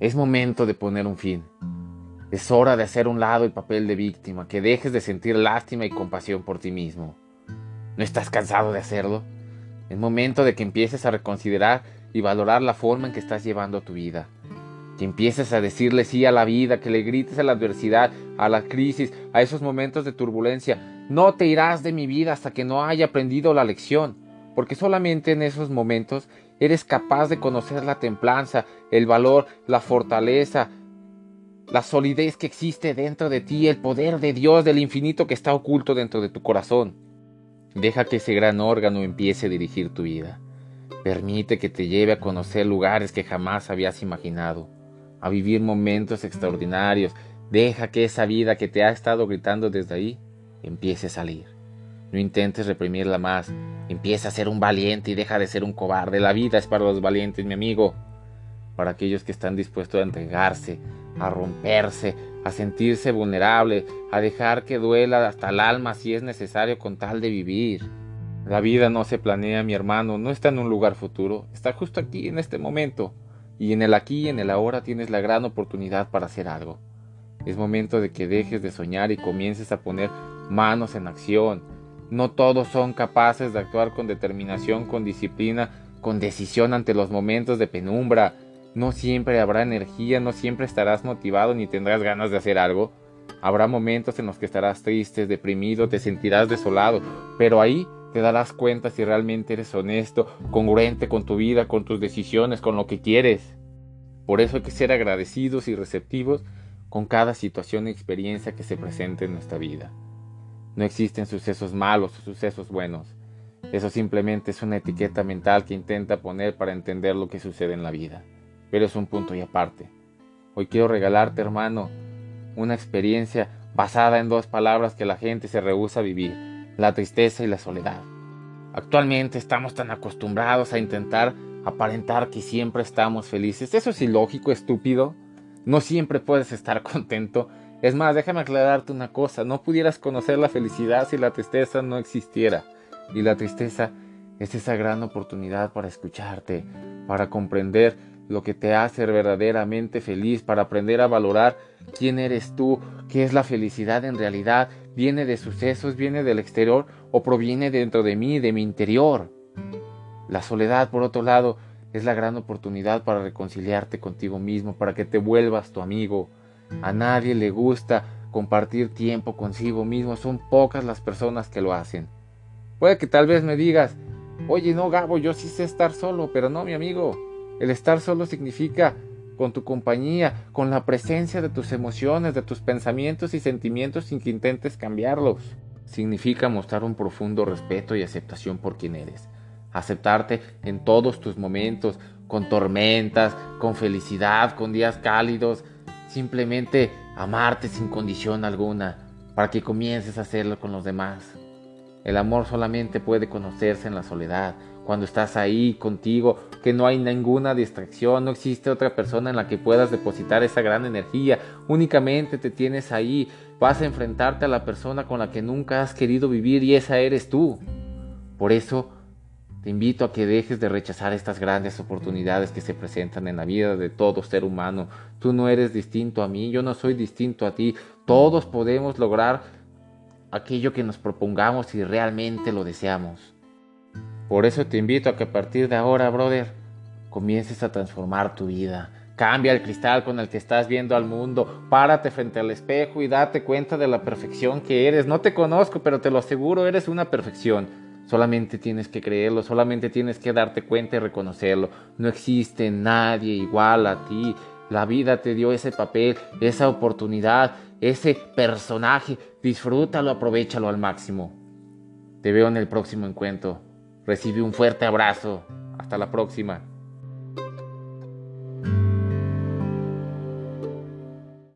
Es momento de poner un fin. Es hora de hacer un lado el papel de víctima, que dejes de sentir lástima y compasión por ti mismo. ¿No estás cansado de hacerlo? Es momento de que empieces a reconsiderar y valorar la forma en que estás llevando tu vida. Que empieces a decirle sí a la vida, que le grites a la adversidad, a la crisis, a esos momentos de turbulencia. No te irás de mi vida hasta que no haya aprendido la lección, porque solamente en esos momentos eres capaz de conocer la templanza, el valor, la fortaleza, la solidez que existe dentro de ti, el poder de Dios, del infinito que está oculto dentro de tu corazón. Deja que ese gran órgano empiece a dirigir tu vida. Permite que te lleve a conocer lugares que jamás habías imaginado, a vivir momentos extraordinarios. Deja que esa vida que te ha estado gritando desde ahí empiece a salir. No intentes reprimirla más. Empieza a ser un valiente y deja de ser un cobarde. La vida es para los valientes, mi amigo. Para aquellos que están dispuestos a entregarse, a romperse, a sentirse vulnerable, a dejar que duela hasta el alma si es necesario con tal de vivir. La vida no se planea, mi hermano, no está en un lugar futuro, está justo aquí, en este momento. Y en el aquí y en el ahora tienes la gran oportunidad para hacer algo. Es momento de que dejes de soñar y comiences a poner manos en acción, no todos son capaces de actuar con determinación, con disciplina, con decisión ante los momentos de penumbra. No siempre habrá energía, no siempre estarás motivado ni tendrás ganas de hacer algo. Habrá momentos en los que estarás triste, deprimido, te sentirás desolado, pero ahí te darás cuenta si realmente eres honesto, congruente con tu vida, con tus decisiones, con lo que quieres. Por eso hay que ser agradecidos y receptivos con cada situación y experiencia que se presente en nuestra vida. No existen sucesos malos o sucesos buenos. Eso simplemente es una etiqueta mental que intenta poner para entender lo que sucede en la vida. Pero es un punto y aparte. Hoy quiero regalarte, hermano, una experiencia basada en dos palabras que la gente se rehúsa a vivir, la tristeza y la soledad. Actualmente estamos tan acostumbrados a intentar aparentar que siempre estamos felices. Eso es ilógico, estúpido. No siempre puedes estar contento es más, déjame aclararte una cosa, no pudieras conocer la felicidad si la tristeza no existiera. Y la tristeza es esa gran oportunidad para escucharte, para comprender lo que te hace verdaderamente feliz, para aprender a valorar quién eres tú, qué es la felicidad en realidad, viene de sucesos, viene del exterior o proviene dentro de mí, de mi interior. La soledad, por otro lado, es la gran oportunidad para reconciliarte contigo mismo, para que te vuelvas tu amigo, a nadie le gusta compartir tiempo consigo mismo, son pocas las personas que lo hacen. Puede que tal vez me digas, oye, no, Gabo, yo sí sé estar solo, pero no, mi amigo. El estar solo significa con tu compañía, con la presencia de tus emociones, de tus pensamientos y sentimientos sin que intentes cambiarlos. Significa mostrar un profundo respeto y aceptación por quien eres. Aceptarte en todos tus momentos, con tormentas, con felicidad, con días cálidos, Simplemente amarte sin condición alguna para que comiences a hacerlo con los demás. El amor solamente puede conocerse en la soledad, cuando estás ahí contigo, que no hay ninguna distracción, no existe otra persona en la que puedas depositar esa gran energía, únicamente te tienes ahí, vas a enfrentarte a la persona con la que nunca has querido vivir y esa eres tú. Por eso, te invito a que dejes de rechazar estas grandes oportunidades que se presentan en la vida de todo ser humano. Tú no eres distinto a mí, yo no soy distinto a ti. Todos podemos lograr aquello que nos propongamos si realmente lo deseamos. Por eso te invito a que a partir de ahora, brother, comiences a transformar tu vida. Cambia el cristal con el que estás viendo al mundo. Párate frente al espejo y date cuenta de la perfección que eres. No te conozco, pero te lo aseguro, eres una perfección. Solamente tienes que creerlo, solamente tienes que darte cuenta y reconocerlo. No existe nadie igual a ti. La vida te dio ese papel, esa oportunidad, ese personaje. Disfrútalo, aprovechalo al máximo. Te veo en el próximo encuentro. Recibe un fuerte abrazo. Hasta la próxima.